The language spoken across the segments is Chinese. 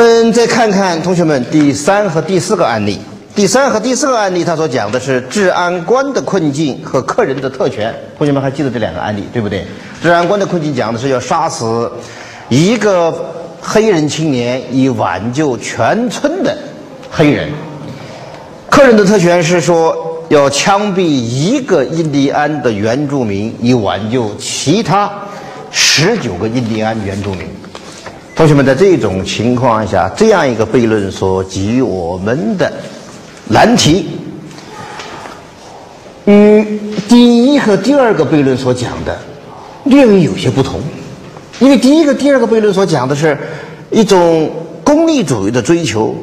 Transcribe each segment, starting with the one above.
我们再看看同学们第三和第四个案例。第三和第四个案例，它所讲的是治安官的困境和客人的特权。同学们还记得这两个案例对不对？治安官的困境讲的是要杀死一个黑人青年以挽救全村的黑人。客人的特权是说要枪毙一个印第安的原住民以挽救其他十九个印第安原住民。同学们，在这种情况下，这样一个悖论所给予我们的。难题与第一和第二个悖论所讲的略微有些不同，因为第一个、第二个悖论所讲的是一种功利主义的追求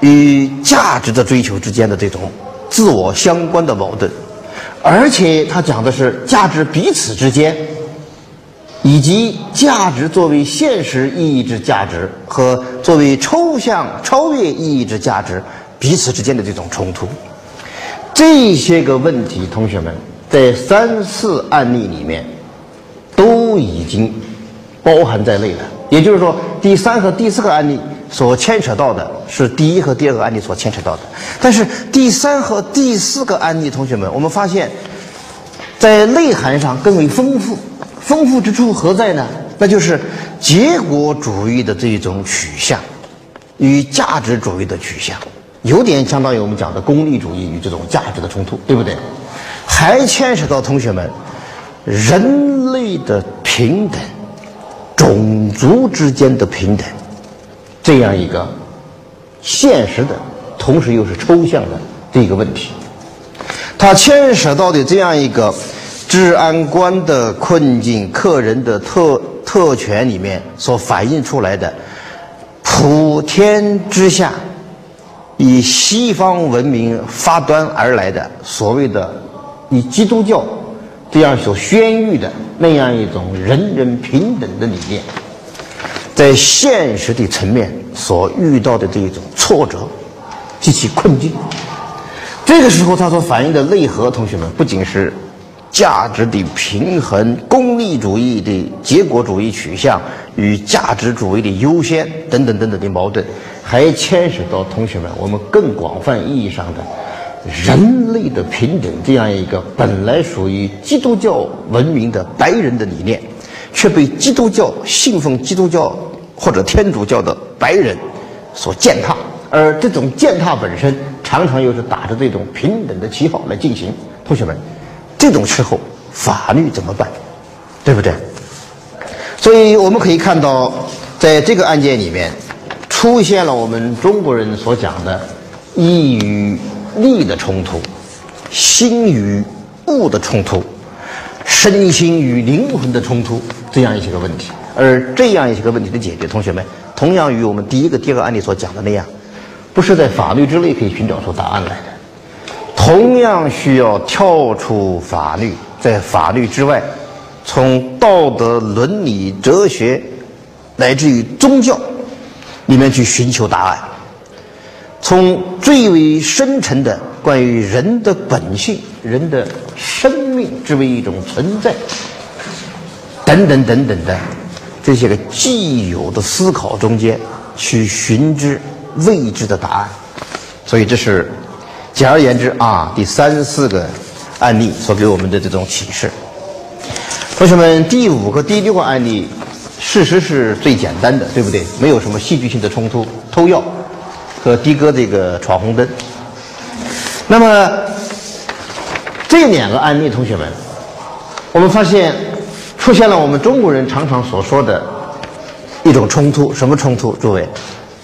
与价值的追求之间的这种自我相关的矛盾，而且它讲的是价值彼此之间，以及价值作为现实意义之价值和作为抽象超越意义之价值。彼此之间的这种冲突，这些个问题，同学们在三四案例里面都已经包含在内了。也就是说，第三和第四个案例所牵扯到的是第一和第二个案例所牵扯到的。但是第三和第四个案例，同学们，我们发现，在内涵上更为丰富。丰富之处何在呢？那就是结果主义的这一种取向与价值主义的取向。有点相当于我们讲的功利主义与这种价值的冲突，对不对？还牵涉到同学们人类的平等、种族之间的平等这样一个现实的，同时又是抽象的这个问题。它牵涉到的这样一个治安官的困境、客人的特特权里面所反映出来的普天之下。以西方文明发端而来的所谓的以基督教这样所宣谕的那样一种人人平等的理念，在现实的层面所遇到的这一种挫折及其困境，这个时候它所反映的内核，同学们不仅是价值的平衡、功利主义的结果主义取向与价值主义的优先等等等等的矛盾。还牵涉到同学们，我们更广泛意义上的人类的平等这样一个本来属于基督教文明的白人的理念，却被基督教信奉基督教或者天主教的白人所践踏，而这种践踏本身常常又是打着这种平等的旗号来进行。同学们，这种时候法律怎么办？对不对？所以我们可以看到，在这个案件里面。出现了我们中国人所讲的义与利的冲突，心与物的冲突，身心与灵魂的冲突，这样一些个问题。而这样一些个问题的解决，同学们同样与我们第一个、第二个案例所讲的那样，不是在法律之内可以寻找出答案来的，同样需要跳出法律，在法律之外，从道德伦理、哲学，乃至于宗教。里面去寻求答案，从最为深沉的关于人的本性、人的生命之为一种存在，等等等等的这些个既有的思考中间，去寻知未知的答案。所以这是简而言之啊，第三四个案例所给我们的这种启示。同学们，第五个、第六个案例。事实是最简单的，对不对？没有什么戏剧性的冲突，偷药和的哥这个闯红灯。那么这两个案例，同学们，我们发现出现了我们中国人常常所说的一种冲突，什么冲突？诸位，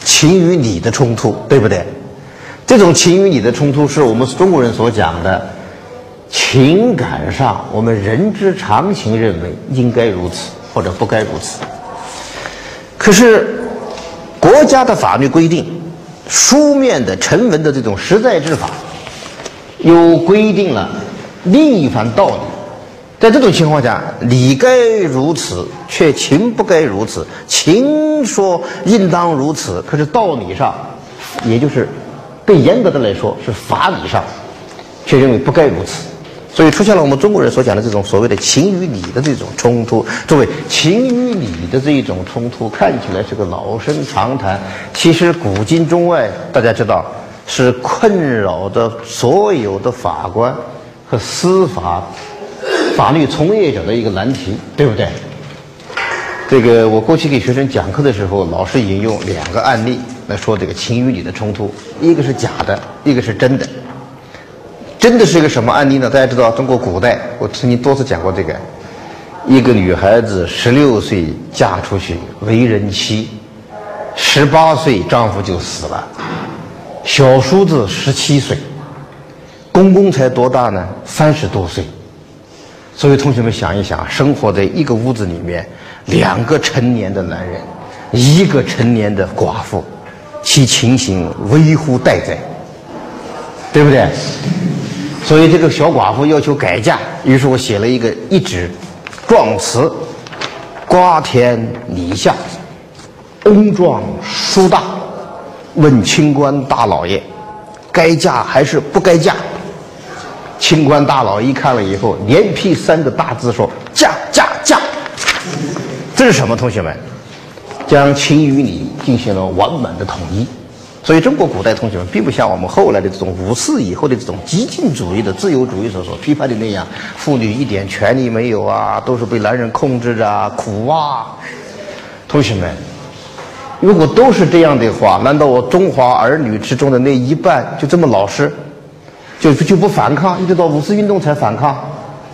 情与理的冲突，对不对？这种情与理的冲突，是我们中国人所讲的情感上，我们人之常情认为应该如此。或者不该如此。可是，国家的法律规定，书面的、成文的这种实在之法，又规定了另一番道理。在这种情况下，理该如此，却情不该如此；情说应当如此，可是道理上，也就是更严格的来说，是法理上，却认为不该如此。所以出现了我们中国人所讲的这种所谓的情与理的这种冲突。诸位，情与理的这一种冲突看起来是个老生常谈，其实古今中外大家知道是困扰着所有的法官和司法法律从业者的一个难题，对不对？这个我过去给学生讲课的时候，老是引用两个案例来说这个情与理的冲突，一个是假的，一个是真的。真的是一个什么案例呢？大家知道，中国古代我曾经多次讲过这个：一个女孩子十六岁嫁出去为人妻，十八岁丈夫就死了，小叔子十七岁，公公才多大呢？三十多岁。所以同学们想一想，生活在一个屋子里面，两个成年的男人，一个成年的寡妇，其情形微乎待哉，对不对？所以这个小寡妇要求改嫁，于是我写了一个一纸状词，瓜田李下，翁状书大，问清官大老爷，该嫁还是不该嫁？清官大老一看了以后，连批三个大字说：嫁嫁嫁！这是什么？同学们，将情与理进行了完满的统一。所以，中国古代同学们并不像我们后来的这种五四以后的这种激进主义的自由主义所所批判的那样，妇女一点权利没有啊，都是被男人控制着，苦啊！同学们，如果都是这样的话，难道我中华儿女之中的那一半就这么老实，就就不反抗，一直到五四运动才反抗？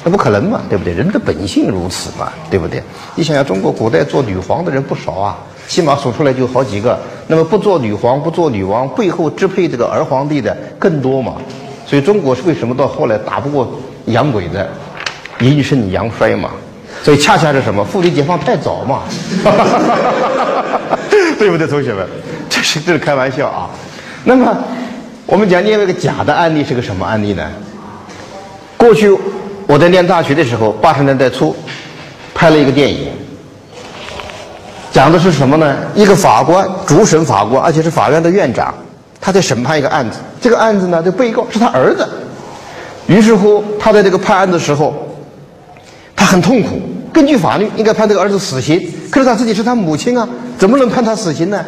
那不可能嘛，对不对？人的本性如此嘛，对不对？你想想，中国古代做女皇的人不少啊。起码数出来就好几个，那么不做女皇、不做女王，背后支配这个儿皇帝的更多嘛？所以中国是为什么到后来打不过洋鬼子，阴盛阳衰嘛？所以恰恰是什么？妇女解放太早嘛？对不对，同学们？这是这是开玩笑啊。那么我们讲另外一个假的案例是个什么案例呢？过去我在念大学的时候，八十年代初拍了一个电影。讲的是什么呢？一个法官，主审法官，而且是法院的院长，他在审判一个案子。这个案子呢，这被告是他儿子。于是乎，他在这个判案的时候，他很痛苦。根据法律，应该判这个儿子死刑。可是他自己是他母亲啊，怎么能判他死刑呢？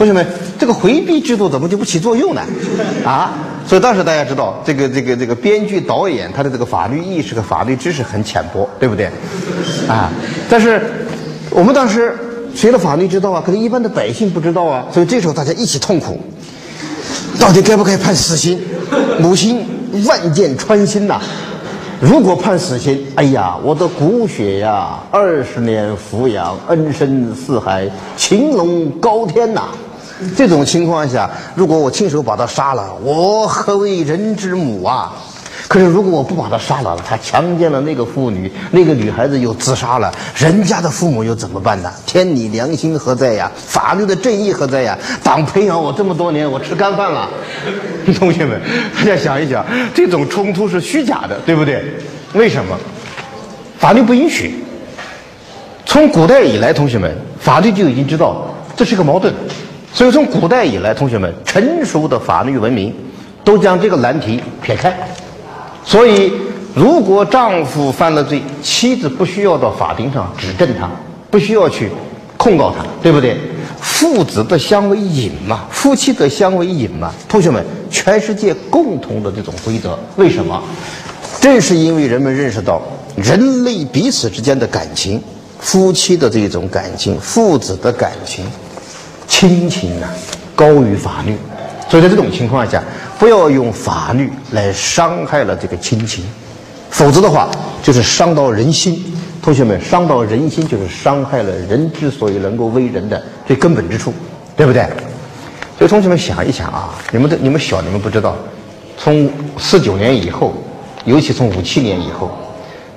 同学们，这个回避制度怎么就不起作用呢？啊！所以当时大家知道，这个这个这个编剧导演他的这个法律意识和法律知识很浅薄，对不对？啊！但是我们当时。学了法律知道啊，可是一般的百姓不知道啊，所以这时候大家一起痛苦，到底该不该判死刑？母亲万箭穿心呐！如果判死刑，哎呀，我的骨血呀，二十年抚养，恩深似海，情浓高天呐！这种情况下，如果我亲手把他杀了，我何为人之母啊？可是，如果我不把他杀了，他强奸了那个妇女，那个女孩子又自杀了，人家的父母又怎么办呢？天理良心何在呀？法律的正义何在呀？党培养我这么多年，我吃干饭了。同学们，大家想一想，这种冲突是虚假的，对不对？为什么？法律不允许。从古代以来，同学们，法律就已经知道这是个矛盾，所以从古代以来，同学们，成熟的法律文明都将这个难题撇开。所以，如果丈夫犯了罪，妻子不需要到法庭上指证他，不需要去控告他，对不对？父子的相为隐嘛，夫妻的相为隐嘛。同学们，全世界共同的这种规则，为什么？正是因为人们认识到人类彼此之间的感情，夫妻的这种感情，父子的感情，亲情啊，高于法律。所以在这种情况下。不要用法律来伤害了这个亲情，否则的话就是伤到人心。同学们，伤到人心就是伤害了人之所以能够为人的最根本之处，对不对？所以同学们想一想啊，你们的你们小，你们不知道，从四九年以后，尤其从五七年以后，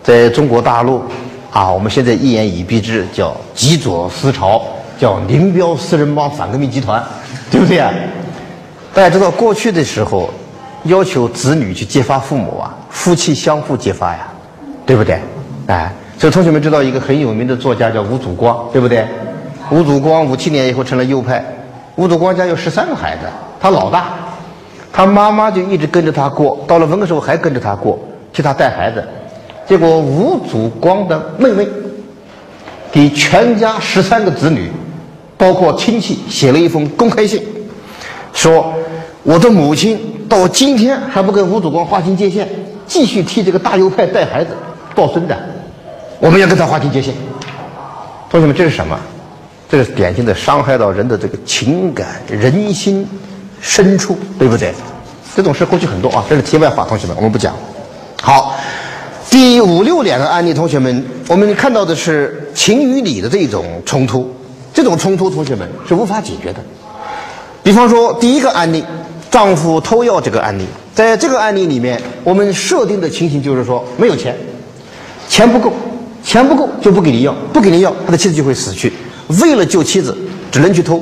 在中国大陆啊，我们现在一言以蔽之，叫极左思潮，叫林彪四人帮反革命集团，对不对啊？大家知道，过去的时候，要求子女去揭发父母啊，夫妻相互揭发呀，对不对？哎，所以同学们知道一个很有名的作家叫吴祖光，对不对？吴祖光五七年以后成了右派。吴祖光家有十三个孩子，他老大，他妈妈就一直跟着他过，到了文革时候还跟着他过。替他带孩子，结果吴祖光的妹妹给全家十三个子女，包括亲戚写了一封公开信，说我的母亲到今天还不跟吴祖光划清界限，继续替这个大右派带孩子抱孙子，我们要跟他划清界限。同学们，这是什么？这是典型的伤害到人的这个情感、人心深处，对不对？这种事过去很多啊，这是题外话，同学们，我们不讲。好，第五六两个案例，同学们，我们看到的是情与理的这种冲突，这种冲突，同学们是无法解决的。比方说，第一个案例，丈夫偷药这个案例，在这个案例里面，我们设定的情形就是说，没有钱，钱不够，钱不够就不给你药，不给你药，他的妻子就会死去。为了救妻子，只能去偷，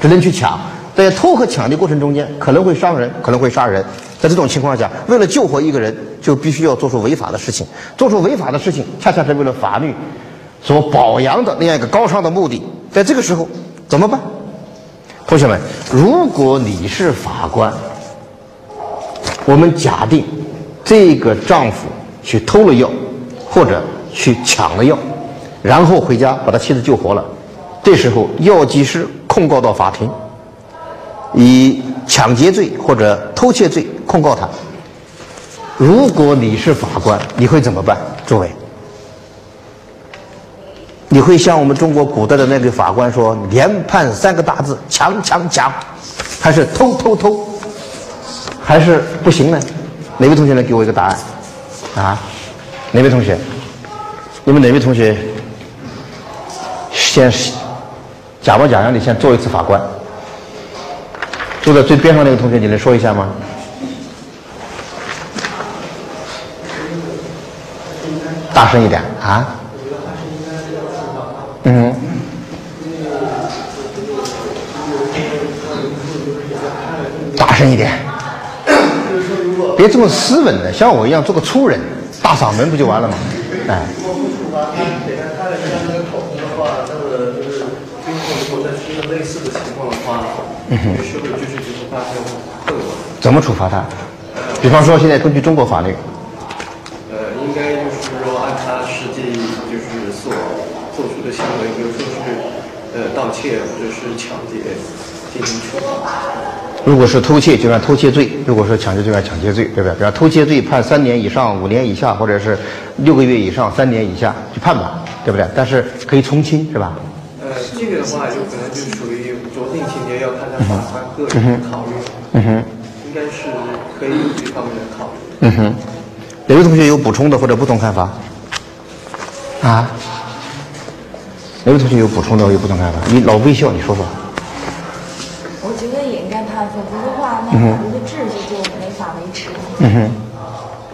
只能去抢。在偷和抢的过程中间，可能会伤人，可能会杀人。在这种情况下，为了救活一个人，就必须要做出违法的事情。做出违法的事情，恰恰是为了法律所保养的那样一个高尚的目的。在这个时候，怎么办？同学们，如果你是法官，我们假定这个丈夫去偷了药，或者去抢了药，然后回家把他妻子救活了。这时候，药剂师控告到法庭。以抢劫罪或者偷窃罪控告他。如果你是法官，你会怎么办？诸位，你会像我们中国古代的那个法官说“连判三个大字：强强强”，还是偷偷偷，还是不行呢？哪位同学能给我一个答案？啊？哪位同学？你们哪位同学先假模假样的先做一次法官？坐在最边上那个同学，你能说一下吗？大声一点啊！声一点。别这么斯文的，像我一样做个粗人，大嗓门不就完了吗？哎。嗯哼，是不是就是就是发生后果？怎么处罚他？比方说，现在根据中国法律，呃，应该就是说按他实际就是所做出的行为，比如说是呃盗窃或者是抢劫进行处罚。如果是偷窃，就按偷窃罪；如果说抢劫，就按抢劫罪，对不对？比方偷窃罪判三年以上五年以下，或者是六个月以上三年以下，去判吧，对不对？但是可以从轻，是吧？呃，这个的话就可能就属于酌定情节，要看他法官个人考虑。嗯哼，应该是可以有这方面的考虑。嗯哼，哪位同学有补充的或者不同看法？啊？哪位同学有补充的有不同看法？你老微笑，你说说。则的话，那法律的秩序就没法维持。嗯哼，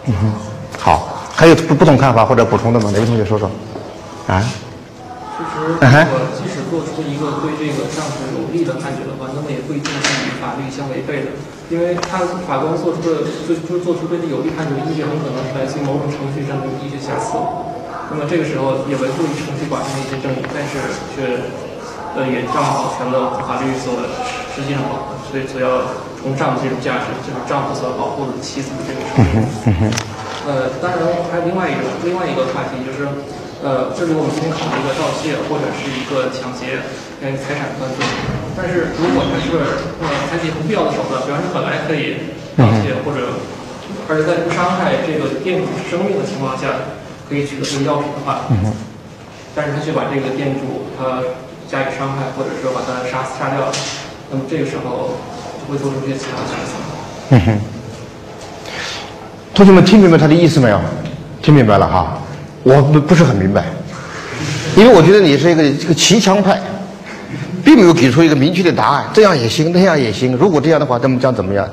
嗯哼，好，还有不不同看法或者补充的吗？哪位同学说说？啊？其实，我即使做出一个对这个丈夫有利的判决的话，那么也不一定是与法律相违背的，因为他法官做出的就就做出对你有利判决的依据，很可能是来自于某种程序上的一些瑕疵。那么这个时候也维护于程序寡上的一些正义，但是却呃也正好保全了法律所实际上保所以所要崇尚的这种价值，就是丈夫所要保护的妻子的这个。呃，当然还有另外一种另外一个话题就是。呃，这里我们先考虑一个盗窃或者是一个抢劫跟财产犯罪，但是如果他是呃采取不必要的手段，比方说本来可以盗窃或者，而且在不伤害这个店主生命的情况下可以取得这个药品的话，但是他却把这个店主他加以伤害或者说把他杀死杀掉了，那么这个时候就会做出一些其他的选择。嗯哼，同学们听明白他的意思没有？听明白了哈。我不不是很明白，因为我觉得你是一个这个骑墙派，并没有给出一个明确的答案。这样也行，那样也行。如果这样的话，那么将怎么样？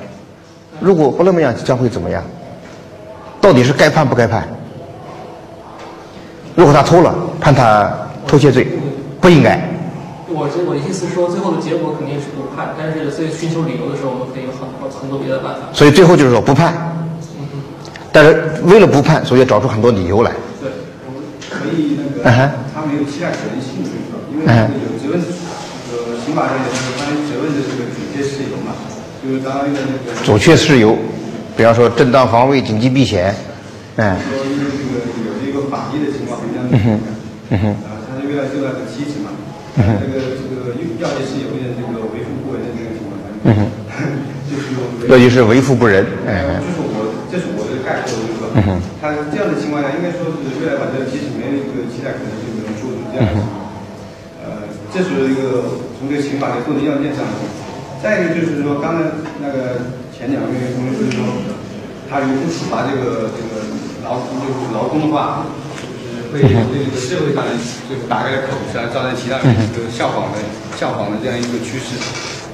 如果不那么样，将会怎么样？到底是该判不该判？如果他偷了，判他偷窃罪，不应该。我这我的意思说，最后的结果肯定是不判，但是在寻求理由的时候，我们可以有很多很多别的办法。所以最后就是说不判，但是为了不判，所以找出很多理由来。对。可以那个，他没有期待可能性，因为有责任，呃刑法上有那个关于责任的这个准确事由嘛，就是刚刚的那个。准确事由，比方说正当防卫、紧急避险，嗯，说因为这个有这个法律的情况嗯哼，嗯哼，啊，他是为了救他的妻子嘛，这个这个药剂师有点这个为富不仁。的这个情况，嗯哼，就是用药剂师为富不仁，呃，哎，这是我这是我的概括，就是说，嗯哼。他这样的情况下，应该说是未来把这个妻子没有一个期待，可能就没有做出这样的情况。呃，这是一个从这个刑法的构成要件上再一个就是说，刚才那个前两位同学就是说，他如果不处罚这个这个劳就是劳工的话，就是会对这个社会上的这个打开了口子啊，造成其他人这 个效仿的效仿的这样一个趋势。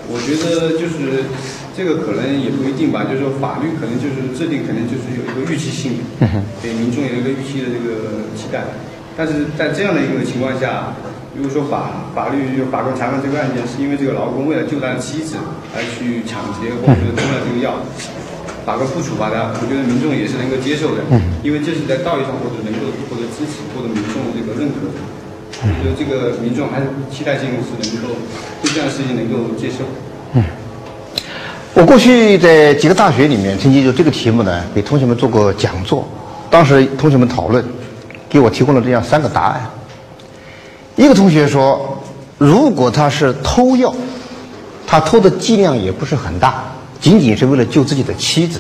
我觉得就是这个可能也不一定吧，就是说法律可能就是制定，可能就是有一个预期性的，给民众有一个预期的这个期待。但是在这样的一个情况下，如果说法法律法官裁判这个案件是因为这个劳工为了救他的妻子而去抢劫或者是偷了这个药，法官不处罚的，我觉得民众也是能够接受的，因为这是在道义上或者能够获得支持获得民众的这个认可的。我觉得这个民众还是期待性是能够对这样的事情能够接受。嗯我过去在几个大学里面，曾经就这个题目呢，给同学们做过讲座。当时同学们讨论，给我提供了这样三个答案。一个同学说，如果他是偷药，他偷的剂量也不是很大，仅仅是为了救自己的妻子。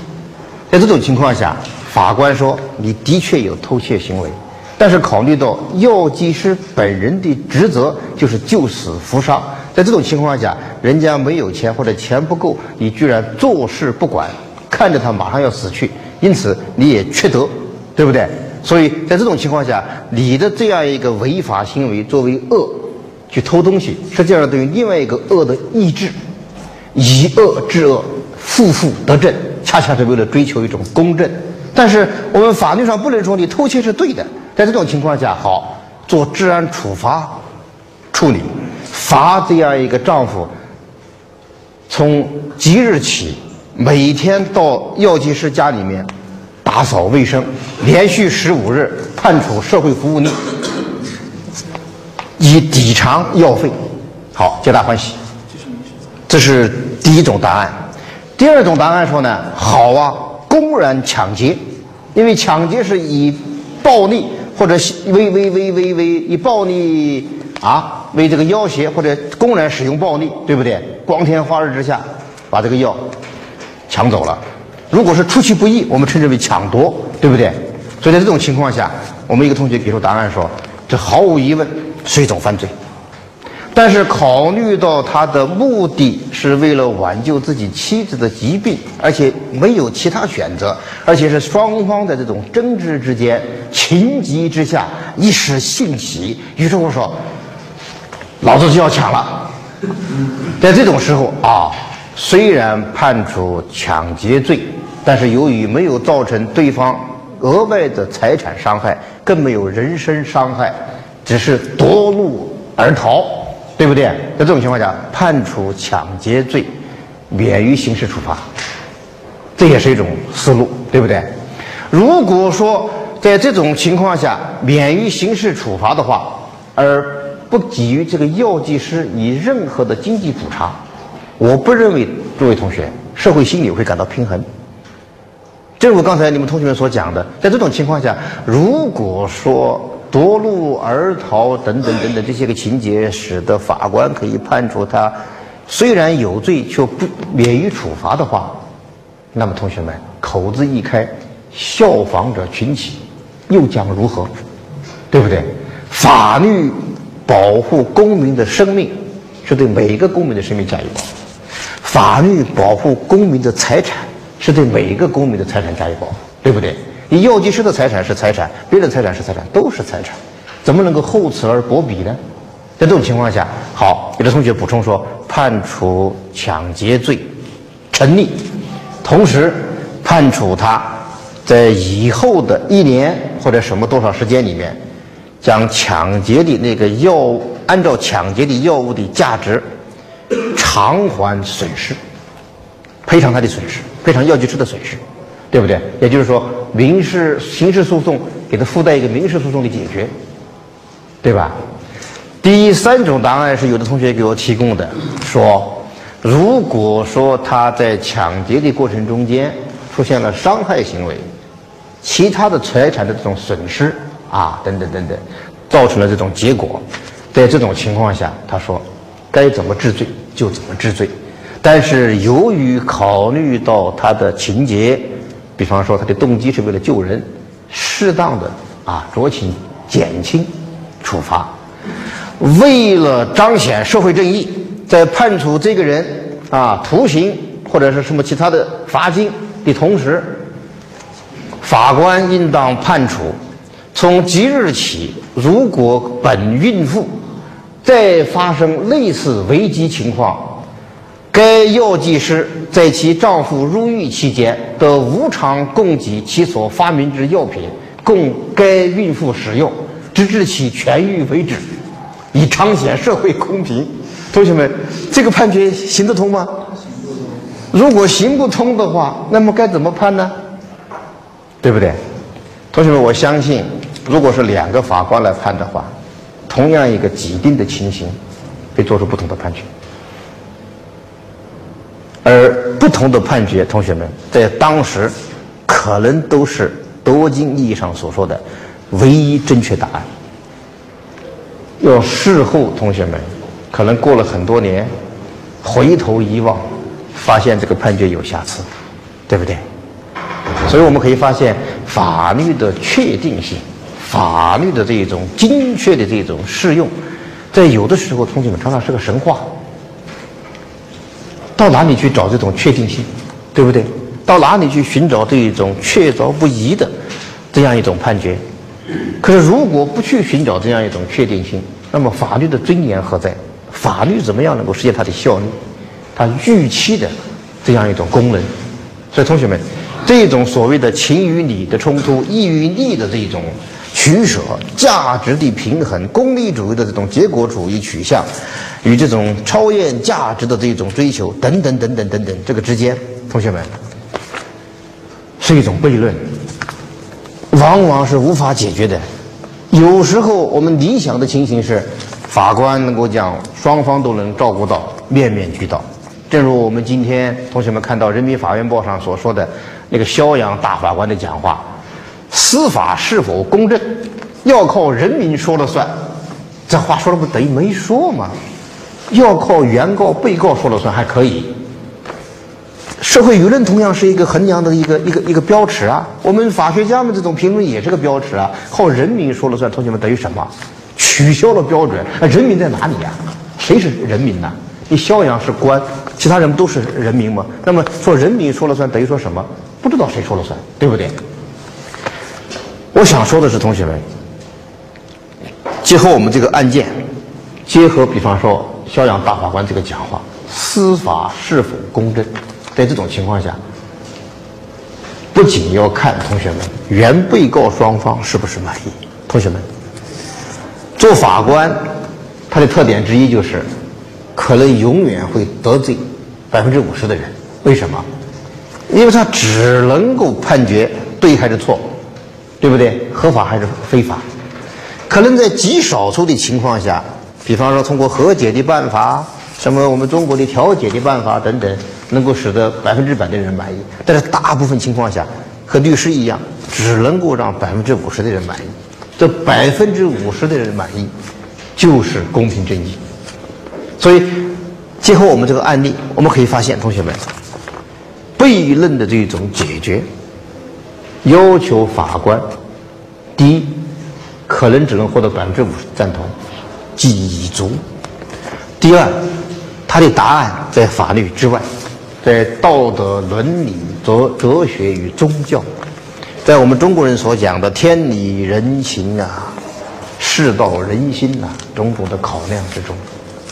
在这种情况下，法官说你的确有偷窃行为，但是考虑到药剂师本人的职责就是救死扶伤，在这种情况下，人家没有钱或者钱不够，你居然坐视不管，看着他马上要死去，因此你也缺德，对不对？所以在这种情况下，你的这样一个违法行为作为恶，去偷东西，实际上对于另外一个恶的抑制，以恶制恶，负负得正，恰恰是为了追求一种公正。但是我们法律上不能说你偷窃是对的，在这种情况下，好做治安处罚处理，罚这样一个丈夫从即日起每天到药剂师家里面打扫卫生，连续十五日，判处社会服务令，以抵偿药费。好，皆大欢喜。这是第一种答案。第二种答案说呢，好啊，公然抢劫，因为抢劫是以暴力或者威威威威威以暴力啊为这个要挟或者公然使用暴力，对不对？光天化日之下把这个药抢走了。如果是出其不意，我们称之为抢夺，对不对？所以在这种情况下，我们一个同学给出答案说，这毫无疑问是一种犯罪。但是考虑到他的目的是为了挽救自己妻子的疾病，而且没有其他选择，而且是双方在这种争执之间、情急之下一时兴起，于是我说，老子就要抢了。在这种时候啊，虽然判处抢劫罪，但是由于没有造成对方额外的财产伤害，更没有人身伤害，只是夺路而逃。对不对？在这种情况下，判处抢劫罪，免于刑事处罚，这也是一种思路，对不对？如果说在这种情况下免于刑事处罚的话，而不给予这个药剂师以任何的经济补偿，我不认为诸位同学社会心理会感到平衡。正如刚才你们同学们所讲的，在这种情况下，如果说夺路而逃等等等等这些个情节，使得法官可以判处他虽然有罪却不免于处罚的话，那么同学们口子一开，效仿者群起，又将如何？对不对？法律保护公民的生命，是对每一个公民的生命加以保护；法律保护公民的财产，是对每一个公民的财产加以保护，对不对？你药剂师的财产是财产，别人的财产是财产，都是财产，怎么能够厚此而薄彼呢？在这种情况下，好，有的同学补充说，判处抢劫罪成立，同时判处他在以后的一年或者什么多少时间里面，将抢劫的那个药，按照抢劫的药物的价值偿还损失，赔偿他的损失，赔偿药剂师的损失。对不对？也就是说，民事、刑事诉讼给他附带一个民事诉讼的解决，对吧？第三种答案是有的同学给我提供的，说，如果说他在抢劫的过程中间出现了伤害行为，其他的财产的这种损失啊，等等等等，造成了这种结果。在这种情况下，他说该怎么治罪就怎么治罪。但是由于考虑到他的情节，比方说他的动机是为了救人，适当的啊酌情减轻处罚。为了彰显社会正义，在判处这个人啊徒刑或者是什么其他的罚金的同时，法官应当判处：从即日起，如果本孕妇再发生类似危机情况，该药剂师在其丈夫入狱期间得无偿供给其所发明之药品，供该孕妇使用，直至其痊愈为止。以彰显社会公平，同学们，这个判决行得通吗？如果行不通的话，那么该怎么判呢？对不对？同学们，我相信，如果是两个法官来判的话，同样一个既定的情形，会做出不同的判决。而不同的判决，同学们在当时可能都是多金意义上所说的唯一正确答案。要事后，同学们可能过了很多年，回头一望，发现这个判决有瑕疵，对不对？所以我们可以发现，法律的确定性、法律的这种精确的这种适用，在有的时候，同学们常常是个神话。到哪里去找这种确定性，对不对？到哪里去寻找这一种确凿不疑的这样一种判决？可是，如果不去寻找这样一种确定性，那么法律的尊严何在？法律怎么样能够实现它的效力？它预期的这样一种功能？所以，同学们，这种所谓的情与理的冲突、义与利的这种取舍、价值的平衡、功利主义的这种结果主义取向，与这种超验价值的这种追求等等等等等等，这个之间，同学们，是一种悖论。往往是无法解决的。有时候我们理想的情形是，法官能够将双方都能照顾到，面面俱到。正如我们今天同学们看到《人民法院报》上所说的那个肖阳大法官的讲话：司法是否公正，要靠人民说了算。这话说的不等于没说吗？要靠原告、被告说了算还可以。社会舆论同样是一个衡量的一个一个一个标尺啊！我们法学家们这种评论也是个标尺啊！靠人民说了算，同学们等于什么？取消了标准，那人民在哪里呀？谁是人民呢？你肖阳是官，其他人不都是人民吗？那么说人民说了算，等于说什么？不知道谁说了算，对不对？我想说的是，同学们，结合我们这个案件，结合比方说肖阳大法官这个讲话，司法是否公正？在这种情况下，不仅要看同学们原被告双方是不是满意。同学们，做法官，他的特点之一就是，可能永远会得罪百分之五十的人。为什么？因为他只能够判决对还是错，对不对？合法还是非法？可能在极少数的情况下，比方说通过和解的办法，什么我们中国的调解的办法等等。能够使得百分之百的人满意，但是大部分情况下，和律师一样，只能够让百分之五十的人满意。这百分之五十的人满意，就是公平正义。所以，结合我们这个案例，我们可以发现，同学们，悖论的这种解决，要求法官，第一，可能只能获得百分之五十赞同，已足；第二，他的答案在法律之外。在道德伦理、哲哲学与宗教，在我们中国人所讲的天理人情啊、世道人心呐种种的考量之中，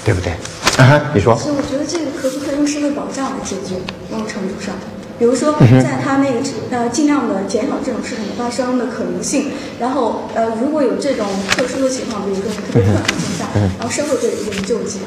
对不对？啊你说。所以我觉得这个可不可以用社会保障来解决？某种程度上，比如说在他那个呃尽量的减少这种事情发生的可能性，然后呃如果有这种特殊的情况，比如说特别特殊情况下，然后社会对一人救济。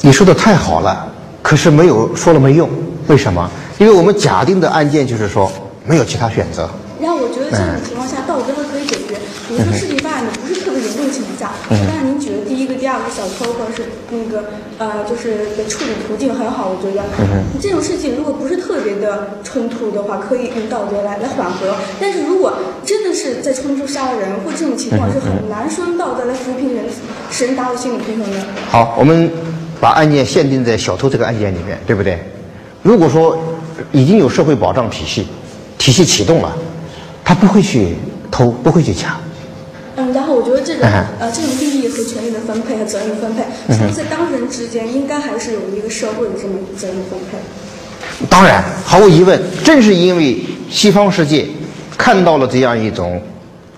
你说的太好了。可是没有说了没用，为什么？因为我们假定的案件就是说没有其他选择，然后我觉得这种情况下，道德还可以解决。比如说事情发展的不是特别严重的情况下，当然您举的第一个、第二个小偷或者是那个呃，就是的处理途径很好，我觉得。这种事情如果不是特别的冲突的话，可以用道德来来缓和。但是如果真的是在冲突杀人或这种情况，是很难说用道德来扶贫人使人达到心理平衡的。好，我们把案件限定在小偷这个案件里面，对不对？如果说已经有社会保障体系，体系启动了，他不会去偷，不会去抢。嗯，然后我觉得这种嗯呃这种利益和权利的分配和责任的分配，在当事人之间应该还是有一个社会的这么责任分配。当然，毫无疑问，正是因为西方世界看到了这样一种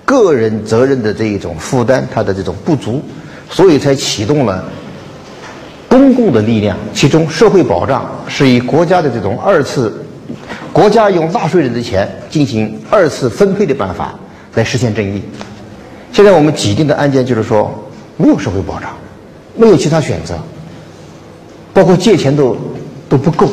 个人责任的这一种负担，它的这种不足，所以才启动了公共的力量，其中社会保障是以国家的这种二次，国家用纳税人的钱进行二次分配的办法来实现正义。现在我们既定的案件就是说没有社会保障，没有其他选择，包括借钱都都不够，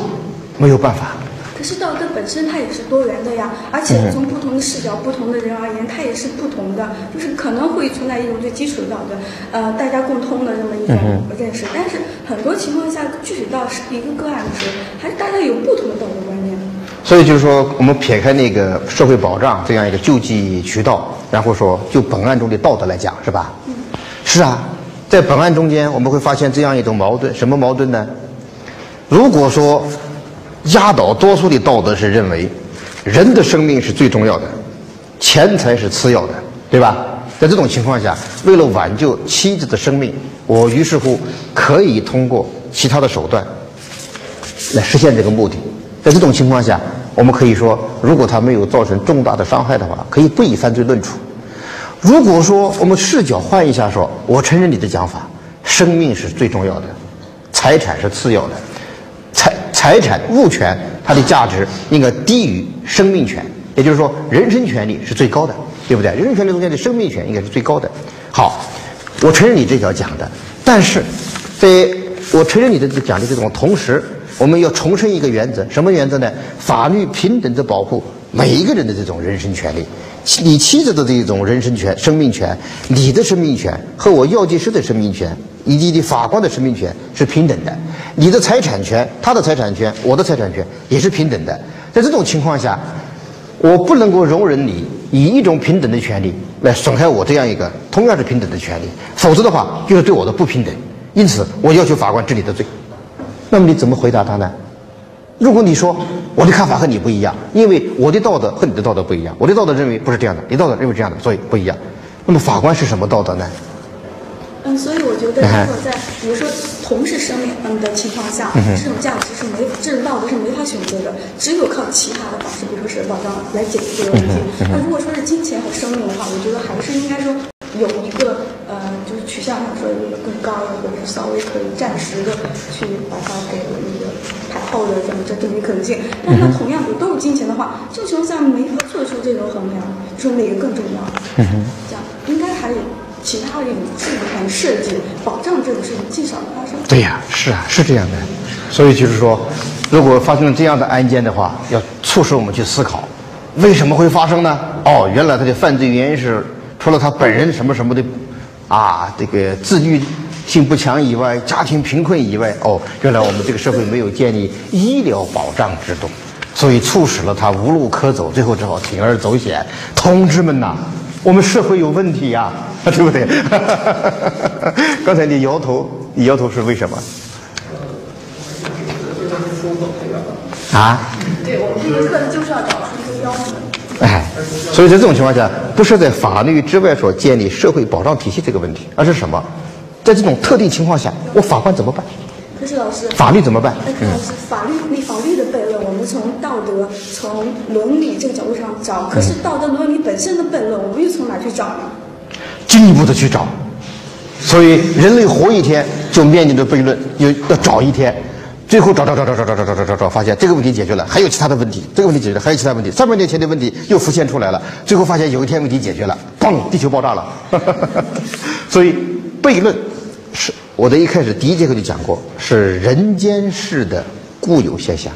没有办法。可是道德本身它也是多元的呀，而且从不同的视角、不同的人而言，它也是不同的，就是可能会存在一种最基础的道德，呃，大家共通的这么一种认识。但是很多情况下，具体到是一个个案时，还是大家有不同的道德观念。所以就是说，我们撇开那个社会保障这样一个救济渠道，然后说就本案中的道德来讲，是吧？是啊，在本案中间，我们会发现这样一种矛盾，什么矛盾呢？如果说压倒多数的道德是认为人的生命是最重要的，钱财是次要的，对吧？在这种情况下，为了挽救妻子的生命，我于是乎可以通过其他的手段来实现这个目的。在这种情况下，我们可以说，如果他没有造成重大的伤害的话，可以不以犯罪论处。如果说我们视角换一下说，我承认你的讲法，生命是最重要的，财产是次要的，财财产物权它的价值应该低于生命权，也就是说，人身权利是最高的，对不对？人身权利中间的生命权应该是最高的。好，我承认你这条讲的，但是在我承认你的讲的这种同时，我们要重申一个原则，什么原则呢？法律平等的保护每一个人的这种人身权利。你妻子的这种人身权、生命权，你的生命权和我药剂师的生命权，以及你法官的生命权是平等的。你的财产权、他的财产权、我的财产权也是平等的。在这种情况下，我不能够容忍你以一种平等的权利来损害我这样一个同样是平等的权利，否则的话就是对我的不平等。因此，我要求法官治你的罪。那么你怎么回答他呢？如果你说我的看法和你不一样，因为我的道德和你的道德不一样，我的道德认为不是这样的，你道德认为这样的，所以不一样。那么法官是什么道德呢？嗯，所以我觉得，如果在比如说同是生命嗯的情况下，这种价值是没，这种道德是没法选择的，只有靠其他的方式，比如说社会保障来解决这个问题。那如果说是金钱和生命的话，我觉得还是应该说有一个呃，就是取向上说有一个更高的，或者是稍微可以暂时的去把它给那个排后的这么这这么一可能性。但是它同样都是金钱的话，这种情况下没法做出这种衡量，说哪个更重要。这样应该还有。其他的一种制度上设计保障这种事情尽少发生。对呀，是啊，是这样的。所以就是说，如果发生了这样的案件的话，要促使我们去思考，为什么会发生呢？哦，原来他的犯罪原因是除了他本人什么什么的，啊，这个自律性不强以外，家庭贫困以外，哦，原来我们这个社会没有建立医疗保障制度，所以促使了他无路可走，最后只好铤而走险。同志们呐，我们社会有问题呀、对不对？刚才你摇头，你摇头是为什么？啊？对我们这个课呢，就是要找出一个标准。哎，所以在这种情况下，不是在法律之外所建立社会保障体系这个问题，而是什么？在这种特定情况下，我法官怎么办？可是老师，法律怎么办？但是老师，法律你法律的悖论，我们从道德、从伦理这个角度上找，可是道德伦理本身的悖论，我们又从哪去找呢？进一步的去找。所以人类活一天就面临着悖论，要要找一天，最后找找找找找找找找找找，发现这个问题解决了，还有其他的问题，这个问题解决了，还有其他问题，三百年前的问题又浮现出来了，最后发现有一天问题解决了，砰，地球爆炸了。所以悖论是我在一开始第一节课就讲过，是人间世的固有现象。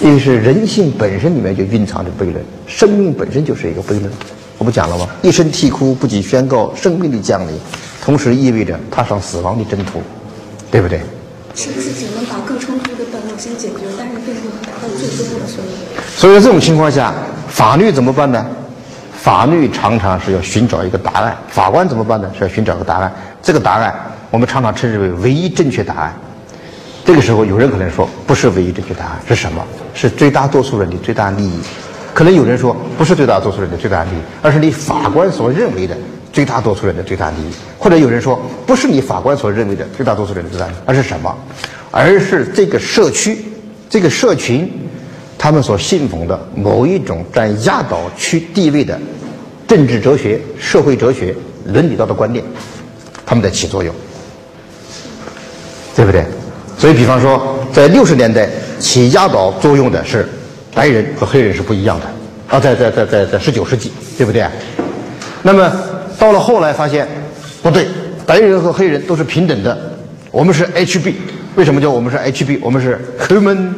因为是人性本身里面就蕴藏着悖论，生命本身就是一个悖论。我不讲了吗？一声啼哭，不仅宣告生命的降临，同时意味着踏上死亡的征途，对不对？是不是只能把更冲突的本能先解决，但是并不能达到最终的所有？所以在这种情况下，法律怎么办呢？法律常常是要寻找一个答案，法官怎么办呢？是要寻找个答案。这个答案我们常常称之为唯一正确答案。这个时候，有人可能说不是唯一正确答案，是什么？是最大多数人的最大利益。可能有人说不是最大多数人的最大利益，而是你法官所认为的最大多数人的最大利益。或者有人说不是你法官所认为的最大多数人的最大利益，而是什么？而是这个社区、这个社群，他们所信奉的某一种占压倒区地位的政治哲学、社会哲学、伦理道德观念，他们在起作用，对不对？所以，比方说，在六十年代起压倒作用的是白人和黑人是不一样的啊，在在在在在十九世纪，对不对？那么到了后来发现不对，白人和黑人都是平等的，我们是 HB，为什么叫我们是 HB？我们是 human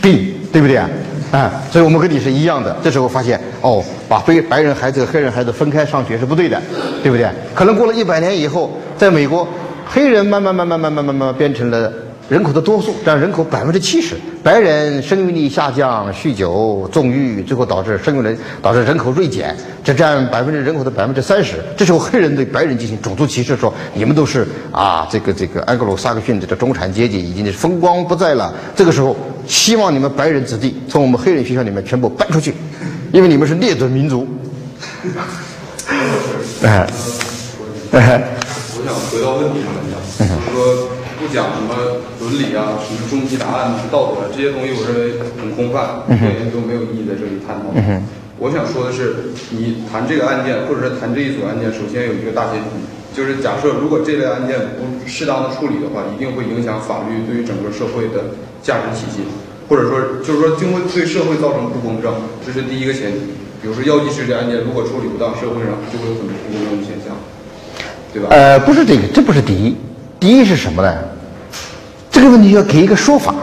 being，对不对啊？啊，所以我们跟你是一样的。这时候发现哦，把非白人孩子和黑人孩子分开上学是不对的，对不对？可能过了一百年以后，在美国，黑人慢慢慢慢慢慢慢慢变成了。人口的多数占人口百分之七十，白人生育力下降、酗酒、纵欲，最后导致生育率导致人口锐减，只占百分之人口的百分之三十。这时候黑人对白人进行种族歧视，说你们都是啊，这个这个安格鲁萨克逊这个中产阶级已经是风光不再了。这个时候，希望你们白人子弟从我们黑人学校里面全部搬出去，因为你们是劣等民族。哎，哎，我想回到问题上来讲，就是说。不讲什么伦理啊，什么终极答案、道德这些东西，我认为很空泛，一点都没有意义在这里探讨。我想说的是，你谈这个案件，或者是谈这一组案件，首先有一个大前提，就是假设如果这类案件不适当的处理的话，一定会影响法律对于整个社会的价值体系，或者说就是说，就会对社会造成不公正，这是第一个前提。比如说药剂师这案件，如果处理不当，社会上就会有很多不公正的现象，对吧？呃，不是这个，这不是第一，第一是什么呢？这个问题要给一个说法，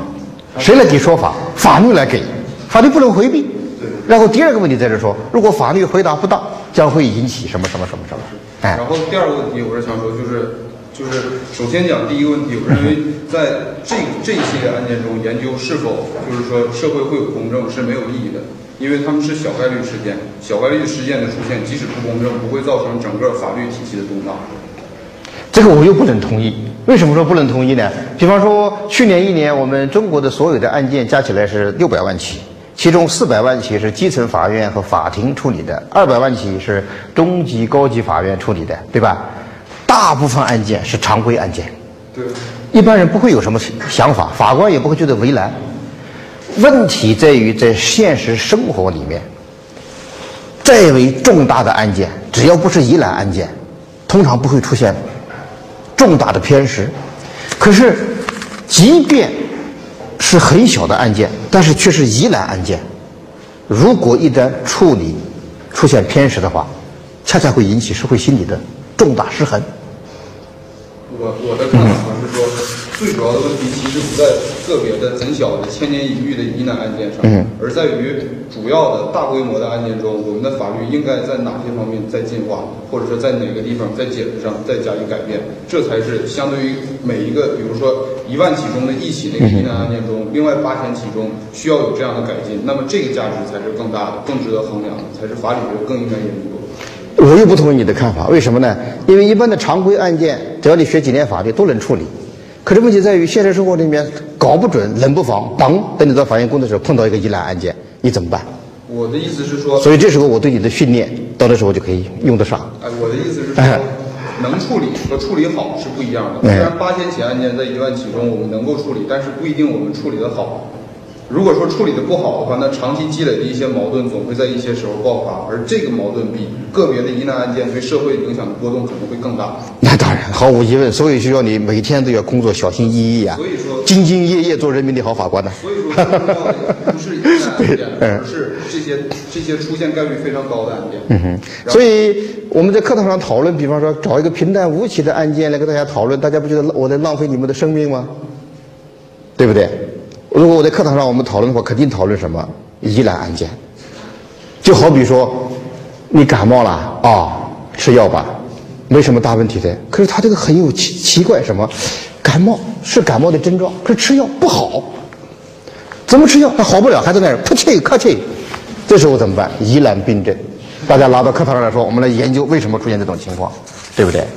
谁来给说法？法律来给，法律不能回避。然后第二个问题在这说，如果法律回答不当，将会引起什么什么什么什么？哎。然后第二个问题，我是想说，就是就是首先讲第一个问题，我认为在这这一系列案件中，研究是否就是说社会会有公正是没有意义的，因为他们是小概率事件，小概率事件的出现，即使不公正，不会造成整个法律体系的动荡。这个我又不能同意。为什么说不能同意呢？比方说，去年一年我们中国的所有的案件加起来是六百万起，其中四百万起是基层法院和法庭处理的，二百万起是中级、高级法院处理的，对吧？大部分案件是常规案件，对，一般人不会有什么想法，法官也不会觉得为难。问题在于在现实生活里面，再为重大的案件，只要不是疑难案件，通常不会出现。重大的偏食，可是，即便是很小的案件，但是却是疑难案件，如果一旦处理出现偏食的话，恰恰会引起社会心理的重大失衡。我我的看法是说，最主要的问题其实不在个别的很小的千年一遇的疑难案件上，而在于主要的大规模的案件中，我们的法律应该在哪些方面在进化，或者说在哪个地方在解释上再加以改变，这才是相对于每一个，比如说一万起中的一起那个疑难案件中，另外八千起中需要有这样的改进，那么这个价值才是更大的，更值得衡量的，才是法理学更应该研究。我又不同意你的看法，为什么呢？因为一般的常规案件，只要你学几年法律都能处理。可是问题在于现实生活里面搞不准、冷不防，嘣，等你到法院工作的时候碰到一个疑难案件，你怎么办？我的意思是说，所以这时候我对你的训练，到那时候就可以用得上。哎，我的意思是说，能处理和处理好是不一样的。虽然八千起案件在一万起中我们能够处理，但是不一定我们处理得好。如果说处理的不好的话，那长期积累的一些矛盾总会在一些时候爆发，而这个矛盾比个别的疑难案件对社会影响的波动可能会更大。那当然，毫无疑问，所以需要你每天都要工作小心翼翼啊，所以说兢兢业业做人民的好法官呢。所以说，不是疑难案件，而是这些这些出现概率非常高的案件。嗯哼。所以我们在课堂上讨论，比方说找一个平淡无奇的案件来跟大家讨论，大家不觉得我在浪费你们的生命吗？对不对？如果我在课堂上我们讨论的话，肯定讨论什么疑难案件。就好比说，你感冒了啊、吃药吧，没什么大问题的。可是他这个很有奇奇怪，什么？感冒是感冒的症状，可是吃药不好，怎么吃药？他好不了，还在那儿噗气咳气，这时候怎么办？疑难病症，大家拿到课堂上来说，我们来研究为什么出现这种情况，对不对？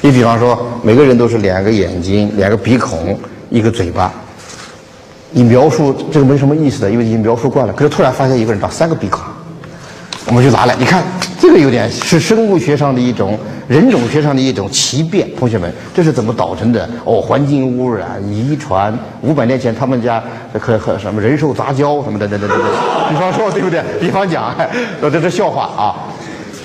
你比方说，每个人都是两个眼睛、两个鼻孔、一个嘴巴，你描述这个没什么意思的，因为已经描述惯了。可是突然发现一个人长三个鼻孔，我们就拿来，你看这个有点是生物学上的一种、人种学上的一种奇变。同学们，这是怎么导成的？哦，环境污染、遗传，五百年前他们家可和什么人兽杂交什么的，等等等等。比方说，对不对？比方讲，哎这这笑话啊，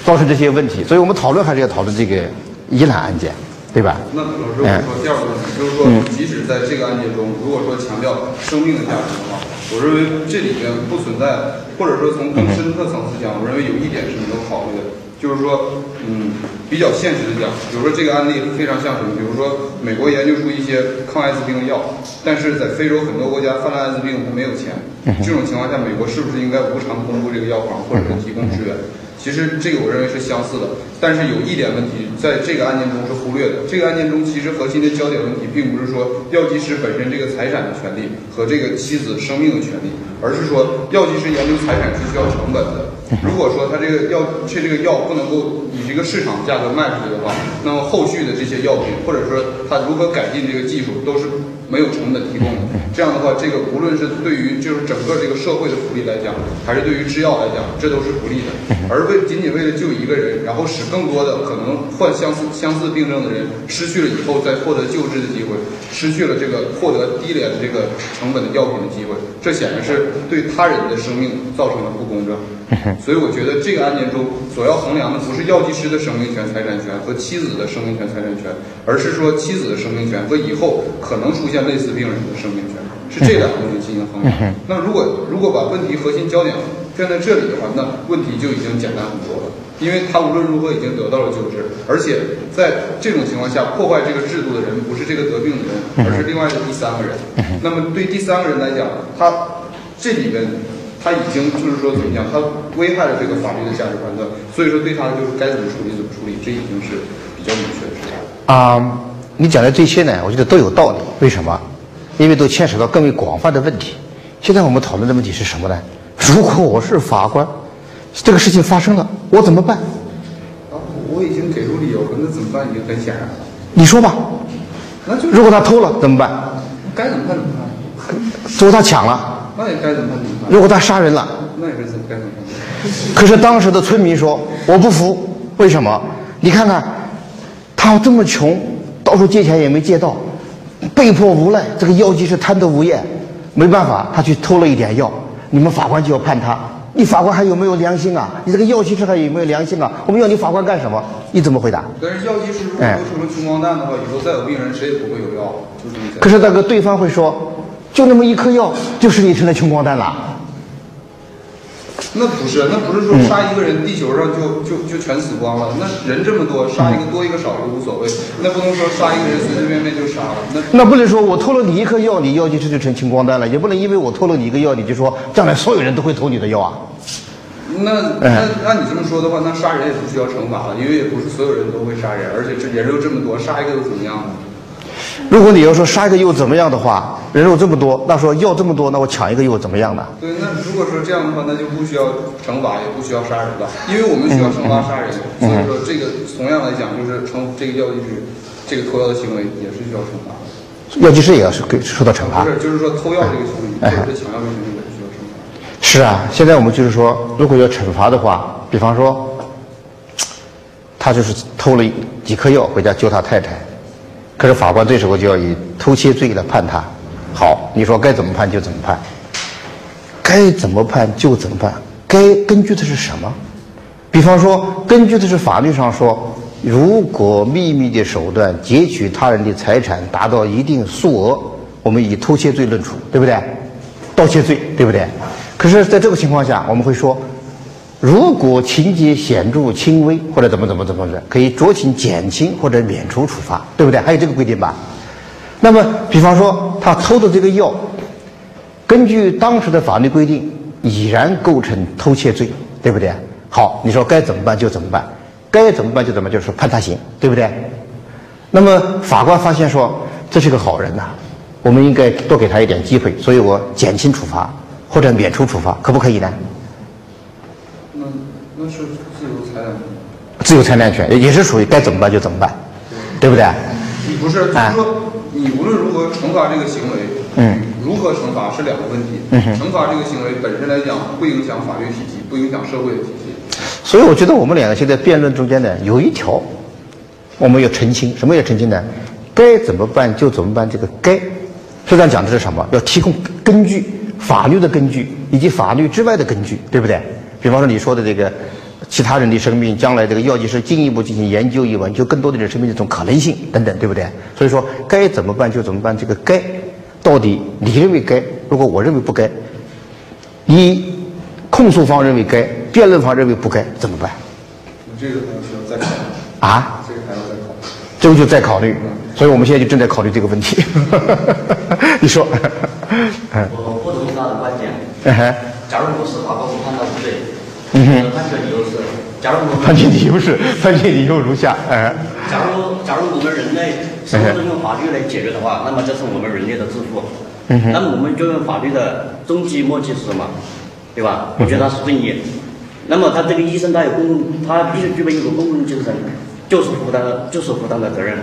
造成这些问题。所以我们讨论还是要讨论这个疑难案件，对吧？那老师，我说第二个问题，就是说，即使在这个案件中，如果说强调生命的价值的话，我认为这里面不存在，或者说从更深刻层次讲，我认为有一点是没有考虑的，就是说，嗯，比较现实的讲，比如说这个案例非常像什么？比如说美国研究出一些抗艾滋病的药，但是在非洲很多国家犯了艾滋病，它没有钱，这种情况下，美国是不是应该无偿公布这个药方，或者是提供支援？其实这个我认为是相似的，但是有一点问题，在这个案件中是忽略的。这个案件中，其实核心的焦点问题并不是说药剂师本身这个财产的权利和这个妻子生命的权利，而是说药剂师研究财产是需要成本的。如果说他这个药这这个药不能够以这个市场价格卖出去的话，那么后续的这些药品或者说他如何改进这个技术都是没有成本提供的。这样的话，这个无论是对于就是整个这个社会的福利来讲，还是对于制药来讲，这都是不利的。而为仅仅为了救一个人，然后使更多的可能患相似相似病症的人失去了以后再获得救治的机会，失去了这个获得低廉的这个成本的药品的机会，这显然是对他人的生命造成了不公正。所以我觉得这个案件中所要衡量的不是药剂师的生命权、财产权和妻子的生命权、财产权，而是说妻子的生命权和以后可能出现类似病人的生命权，是这两个问题进行衡量。那如果如果把问题核心焦点站在这里的话，那问题就已经简单很多了。因为他无论如何已经得到了救治，而且在这种情况下破坏这个制度的人不是这个得病的人，而是另外的第三个人。那么对第三个人来讲，他这里面他已经就是说怎么样，他危害了这个法律的价值判断，所以说对他就是该怎么处理怎么处理，这已经是比较明确的事情。啊、你讲的这些呢，我觉得都有道理。为什么？因为都牵扯到更为广泛的问题。现在我们讨论的问题是什么呢？如果我是法官，这个事情发生了，我怎么办？啊，我已经给出理由了，那怎么办已经很显然了。你说吧。那就如果他偷了怎么办？该怎么办怎么办，如果他抢了，那也该怎么办如果他杀人了，那也是怎么该怎么办。可是当时的村民说我不服，为什么？你看看，他这么穷，到处借钱也没借到，被迫无奈，这个药剂师贪得无厌，没办法，他去偷了一点药，你们法官就要判他。你法官还有没有良心啊？你这个药剂师还有没有良心啊？我们要你法官干什么？你怎么回答？但是药剂师如果成了穷光蛋的话，以后再有病人谁也不会有药，就这么简单。可是那个对方会说，就那么一颗药，就是你成了穷光蛋了。那不是，那不是说杀一个人，地球上就就就全死光了。那人这么多，杀一个多一个少一个无所谓。那不能说杀一个人随随便便就杀了。那那不能说我偷了你一颗药，你药剂师就成穷光蛋了，也不能因为我偷了你一个药，你就说将来所有人都会偷你的药啊。那那按你这么说的话，那杀人也不需要惩罚了，因为也不是所有人都会杀人，而且这人又这么多，杀一个又怎么样呢？如果你要说杀一个又怎么样的话，人肉这么多，那说药这么多，那我抢一个又怎么样呢？对，那如果说这样的话，那就不需要惩罚，也不需要杀人了，因为我们需要惩罚杀人，所以说这个同样来讲，就是惩这个药剂师这个偷药的行为也是需要惩罚的。药剂师也要是给受到惩罚不。是，就是说偷药这个行为，哎或者是抢药这个行为也是需要惩罚。是啊，现在我们就是说，如果要惩罚的话，比方说，他就是偷了几颗药回家救他太太，可是法官这时候就要以偷窃罪来判他。好，你说该怎么判就怎么判，该怎么判就怎么判，该根据的是什么？比方说，根据的是法律上说，如果秘密的手段劫取他人的财产达到一定数额，我们以偷窃罪论处，对不对？盗窃罪，对不对？可是，在这个情况下，我们会说，如果情节显著轻微或者怎么怎么怎么的，可以酌情减轻或者免除处罚，对不对？还有这个规定吧？那么，比方说他偷的这个药，根据当时的法律规定，已然构成偷窃罪，对不对？好，你说该怎么办就怎么办，该怎么办就怎么，就是判他刑，对不对？那么法官发现说这是个好人呐、我们应该多给他一点机会，所以我减轻处罚或者免除处罚，可不可以呢？那那是自由裁量权。自由裁量权也也是属于该怎么办就怎么办，对不对？你不是，就是哎说，你无论如何惩罚这个行为，嗯，如何惩罚是两个问题。嗯哼惩罚这个行为本身来讲不影响法律体系，不影响社会的体系。所以我觉得我们两个现在辩论中间呢，有一条我们要澄清，什么要澄清呢？该怎么办就怎么办，这个该，实际上讲的是什么？要提供根据，法律的根据以及法律之外的根据，对不对？比方说你说的这个其他人的生命，将来这个药剂师进一步进行研究以挽救更多的人生命这种可能性等等，对不对？所以说该怎么办就怎么办，这个该到底你认为该，如果我认为不该，一控诉方认为该，辩论方认为不该，怎么办？这个还需要再考虑，啊？这个还要再考虑。这个就再考虑。所以我们现在就正在考虑这个问题。你说，嗯我不同意他的观点。嗯哼，假如不是法官，我判他无罪，嗯哼判决理由是：假如我们理由是判决理由如下，嗯假如假如我们人类生活中用法律来解决的话，那么这是我们人类的自负。那么我们就用法律的终极目的是什么？对吧？我觉得它是正义。那么他这个医生他有公共，他必须具备一个公共精神，就是负担就是负担的责任。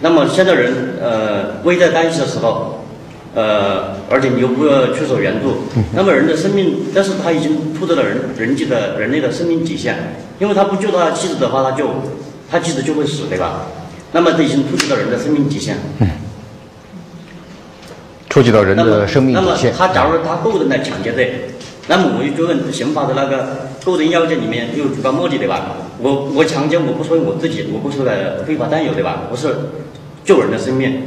那么现在人呃危在旦夕的时候，呃，而且你又不要出手援助，那么人的生命，但是他已经突破了人人际的人类的生命底线，因为他不救他妻子的话，他就他妻子就会死，对吧？那么这已经触及到人的生命底线。触及到人的生命那么。他假如他构成了抢劫罪，那么我就问刑法的那个构成要件里面有主观目的，对吧？我我强奸，我不是为我自己，我不是为了非法占有，对吧？我是救人的生命。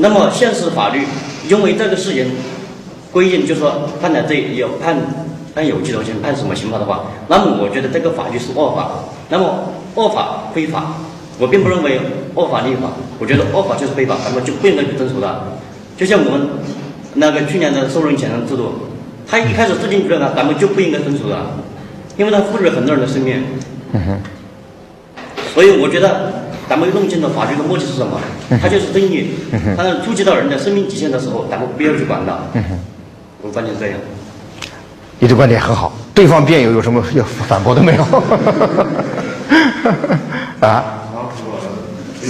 那么现实法律因为这个事情规定，就是说判了罪有判判有期徒刑，判什么刑罚的话，那么我觉得这个法律是恶法。那么恶法非法，我并不认为恶法立法，我觉得恶法就是非法，咱们就不应该去遵守它。就像我们那个去年的收人钱的制度，他一开始制定出来了，咱们就不应该遵守的，因为它赋予了很多人的生命。所以我觉得咱们弄清楚法律的目的是什么，它就是正义。它触及到人的生命极限的时候，咱们不要去管它。我观点是这样。你的观点很好，对方辩友有什么要反驳的没有？啊？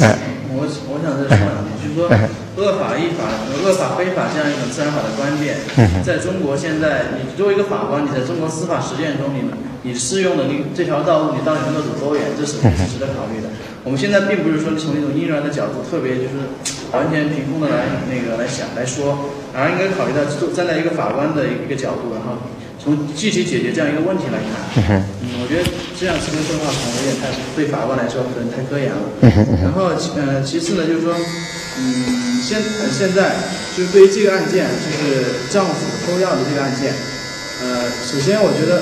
哎，我我想再说两句，就是说恶法依法和恶法非法这样一种自然法的观点，在中国现在，你作为一个法官，你在中国司法实践中，你你适用的你这条道路，你到底能够走多远，这是是值得考虑的。我们现在并不是说从一种因人的角度，特别就是完全凭空的来那个来想来说，而应该考虑到站在一个法官的一个角度，然后从具体解决这样一个问题来看。嗯，我觉得这样是跟说话可能有点太对法官来说可能太科研了。然后呃，其次呢，就是说，嗯，现呃现在就是对于这个案件，就是丈夫偷药的这个案件，呃，首先我觉得，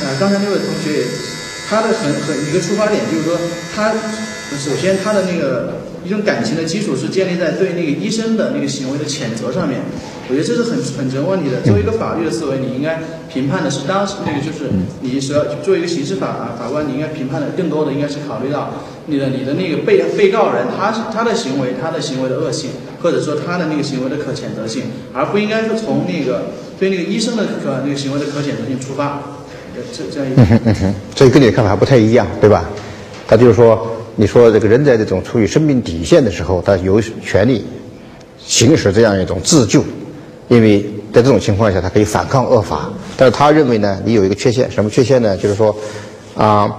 呃，刚才那位同学也，他的很很一个出发点就是说，他首先他的那个一种感情的基础是建立在对那个医生的那个行为的谴责上面。我觉得这是很很成问题的。作为一个法律的思维，你应该评判的是当时那个就是你是要作为一个刑事法啊法官，你应该评判的更多的应该是考虑到你的你的那个被被告人他是他的行为他的行为的恶性，或者说他的那个行为的可谴责性，而不应该是从那个对那个医生的可那个行为的可谴责性出发。呃这这样一个。嗯哼嗯哼，所以跟你的看法还不太一样，对吧？他就是说，你说这个人在这种处于生命底线的时候，他有权利行使这样一种自救，因为在这种情况下，他可以反抗恶法。但是他认为呢，你有一个缺陷，什么缺陷呢？就是说，啊、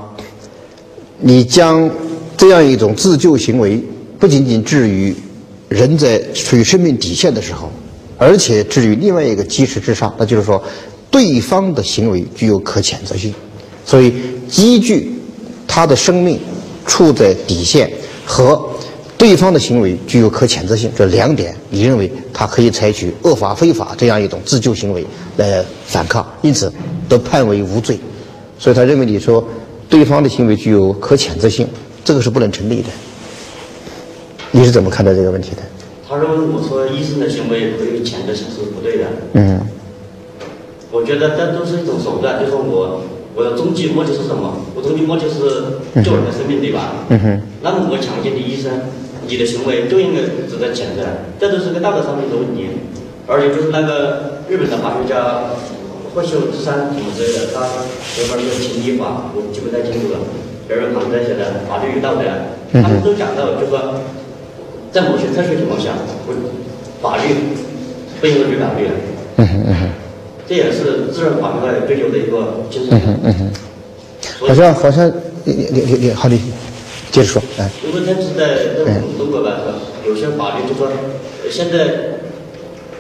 你将这样一种自救行为，不仅仅置于人在处于生命底线的时候，而且置于另外一个基石之上，那就是说，对方的行为具有可谴责性，所以积聚他的生命处在底线和对方的行为具有可谴责性这两点，你认为他可以采取恶法非法这样一种自救行为来反抗，因此都判为无罪。所以他认为你说对方的行为具有可谴责性，这个是不能成立的。你是怎么看待这个问题的？他认为我说医生的行为和这个潜在是不对的。嗯我觉得这都是一种手段，就是我我的终极目的是什么？我终极目的是救人的生命，对吧？嗯哼那么我强奸的医生，你的行为就应该值得谴责，这都是个道德上面的问题。而且就是那个日本的法学家霍秀之山什么之类的，他有本叫《情理法》，我记不太清楚了。别人旁边写的法律与道德，他们都讲到，就说在某些特殊情况下，我法律不应该去法律。这也是自然法律在追求的一个精神。嗯哼嗯哼，好像好像你你你你好，你接着说，哎，因为但是在在我们中国来说，有些法律就说，呃现在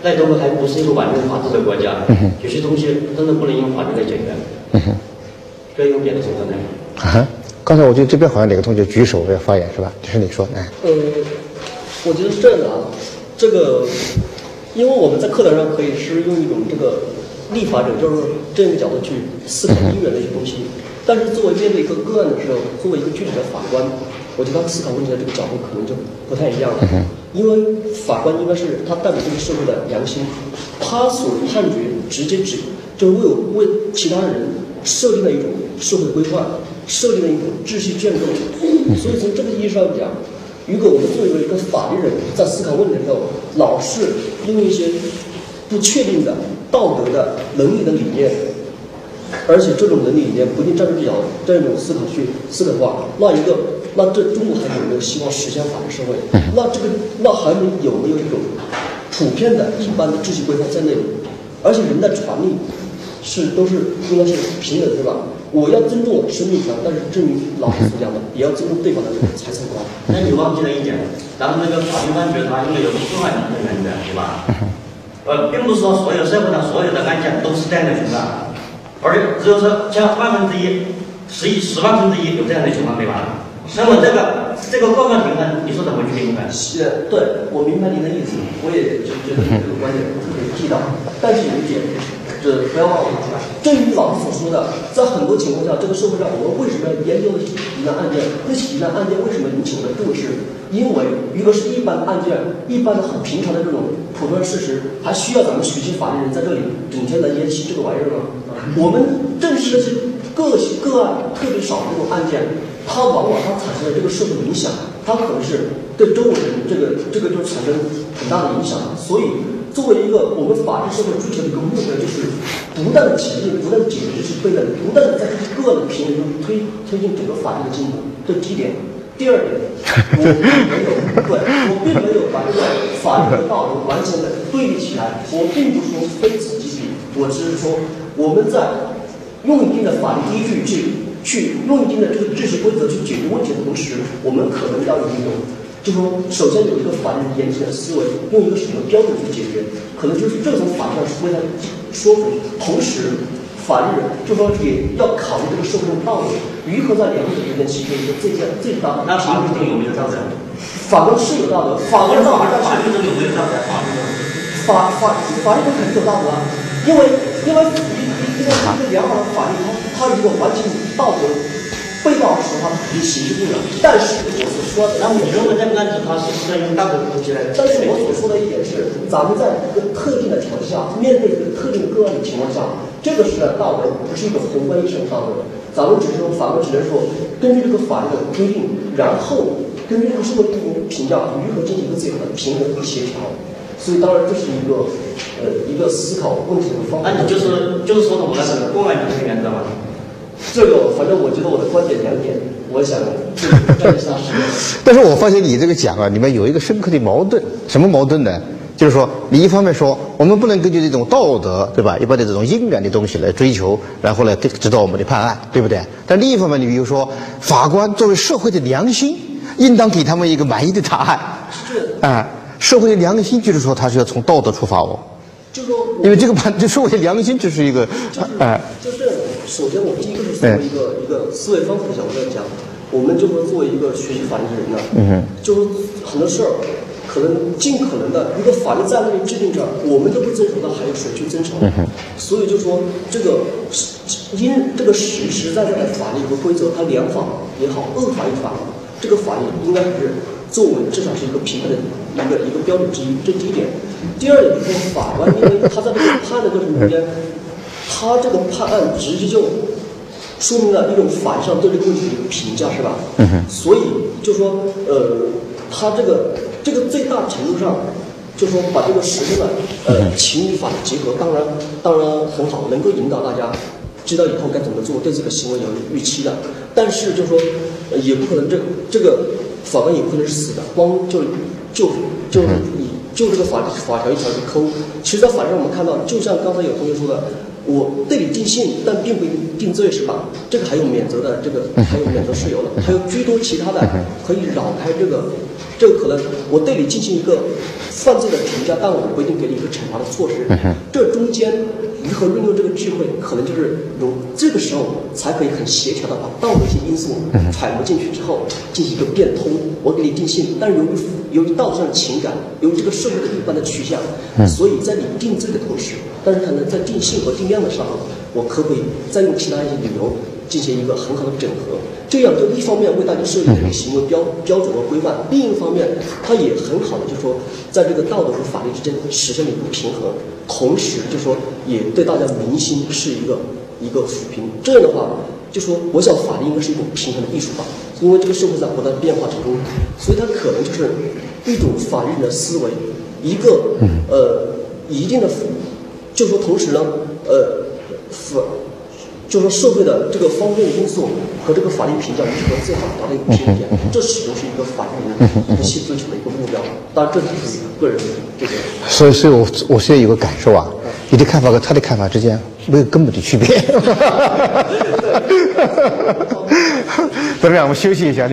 在中国还不是一个完全法治的国家，有些东西真的不能用法律来解决，嗯哼可以用别的手段来。啊，刚才我觉得这边好像哪个同学举手要发言是吧？就是你说，哎，呃，我觉得是这样的啊，这个，因为我们在课堂上可以是用一种这个立法者就是这个角度去思考医院的一些东西，但是作为面对一个个案的时候，作为一个具体的法官，我觉得他思考问题的这个角度可能就不太一样了，因为法官应该是他代表这个社会的良心，他所判决直接指就是为为其他人设定了一种社会规范，设定了一种秩序建构，所以从这个意义上讲。如果我们作为一个法律人，在思考问题的时候，老是用一些不确定的道德的伦理的理念，而且这种伦理理念不一定站住脚这样一种思考去思考的话，那一个那这中国还有没有希望实现法治社会？那这个那还没有没有一种普遍的一般的秩序规范在内？而且人的权利是都是应该是平等，对吧？我要尊重我的生命权，但是正如老师所讲的，也要尊重对方的财产观。那你忘记了一点，咱们那个法庭判决它应该有个司法理的原则，对吧？呃，并不是说所有社会上所有的案件都是这样的情况，而且只有说像万分之一、十一、十万分之一有这样的情况，对吧？那么这个这个过分评分，你说怎么去评分？是，对，我明白您的意思，我也就觉得这个观点特别地道，但是有一点，这不要忘了，正如老师所说的，在很多情况下，这个社会上我们为什么要研究一些疑难案件？那些疑难案件为什么引起我们重视？因为如果是一般案件，一般的很平常的这种普通事实，还需要咱们学习法律人在这里整天来研习这个玩意儿吗？我们正视这些个个案特别少的这种案件，它往往它产生的这个社会影响，它可能是对周围人这个这个就产生很大的影响。所以，作为一个我们法治社会追求的一个目标，就是不断的前进，不断的解决这些悖论，不断的在个案的平衡中推推进整个法律的进步。这是第一点。第二点，我并没有对我并没有把这个法律和道德完全的对立起来，我并不是说非此即彼，我只是说我们在用一定的法律依据去去用一定的这个知识规则去解决问题的同时，我们可能要有一种，就说首先有一个法律严谨的思维，用一个什么标准去解决，可能就是这种法律上是为他说服，同时法律人就说也要考虑这个社会的道德，如何在两者之间形成一个最佳最大的。那法律中有没有道德？法官是有道德，法官道德在法律中有没有道德？法律中法法法律中肯定有道德啊，因为因为一一个一个良好的法律，它它如果完全道德被告时的话，它肯定了。但是我所说的，那你认为这个案子，它是是在用道德东西来？但是我所说的一点是，咱们在一个特定的条件下，面对一个特定个案的情况下，这个是的道德，不是一个宏观意义上的道德。咱们只是说，法官只能说，根据这个法律的规定，然后根据这个社会公评价，如何进行一个最好的平衡和协调。所以，当然这是一个呃一个思考问题的方法。那你就是就是说的我们那个公安局的原则嘛？这个，反正我觉得我的观点两点，我想站一下是。但是我发现你这个讲啊，里面有一个深刻的矛盾，什么矛盾呢？就是说，你一方面说我们不能根据这种道德，对吧？一般的这种因缘的东西来追求，然后来指导我们的判案，对不对？但另一方面，你比如说，法官作为社会的良心，应当给他们一个满意的答案。是。啊，社会的良心就是说，他是要从道德出发哦。就是说，因为这个判，就社会的良心就是一个，哎。就是首先，我第一个是从一个一个思维方式的角度来讲，我们就说作为一个学习法律的人呢，嗯就是很多事儿。可能尽可能的，如果法律在那里制定着，我们都不遵守，那还有谁去遵守？所以就说这个因这个实实在在的法律和规则，它良法也好，恶法也法，这个法律应该是作为至少是一个评判的一个一个标准之一，这第一点。第二点就是说，法官因为他在这个判的过程中间，他这个判案直接就说明了一种法律上对这个问题的一个评价，是吧？嗯哼所以就说，呃，他这个这个最大程度上，就说把这个实现了呃情与法的结合，当然当然很好，能够引导大家知道以后该怎么做，对这个行为有预期的。但是就说，也不可能这这个法官也不可能是死的，光就就就以就这个法法条一条去抠。其实，在法律上我们看到，就像刚才有同学说的。我对你定性，但并不一定定罪，是吧？这个还有免责的，这个还有免责事由的，还有诸多其他的可以绕开这个，这个可能我对你进行一个犯罪的评价，但我不一定给你一个惩罚的措施。这中间如何运用这个智慧，可能就是有这个时候才可以很协调的把道的一些因素揣摩进去之后，进行一个变通。我给你定性，但是由于由于道德上的情感，由于这个社会的一般的趋向，所以在你定罪的同时，但是可能在定性和定量的时候，我可不可以再用其他一些理由进行一个很好的整合？这样就一方面为大家设立一个行为标标准和规范，另一方面，它也很好的就是说，在这个道德和法律之间实现了一个平衡，同时就说也对大家民心是一个一个抚平。这样的话，就说我想法律应该是一种平衡的艺术吧，因为这个社会在不断变化之中，所以它可能就是一种法律人的思维，一个呃一定的就说同时呢，呃，法，就说社会的这个方面因素和这个法律评价如何最好达到一个平衡点，这始终是一个法律人一个去追求的一个目标。当然，这只是个人的这个。所以，所以我我现在有个感受啊，你的看法和他的看法之间没有根本的区别。怎么样？我们休息一下。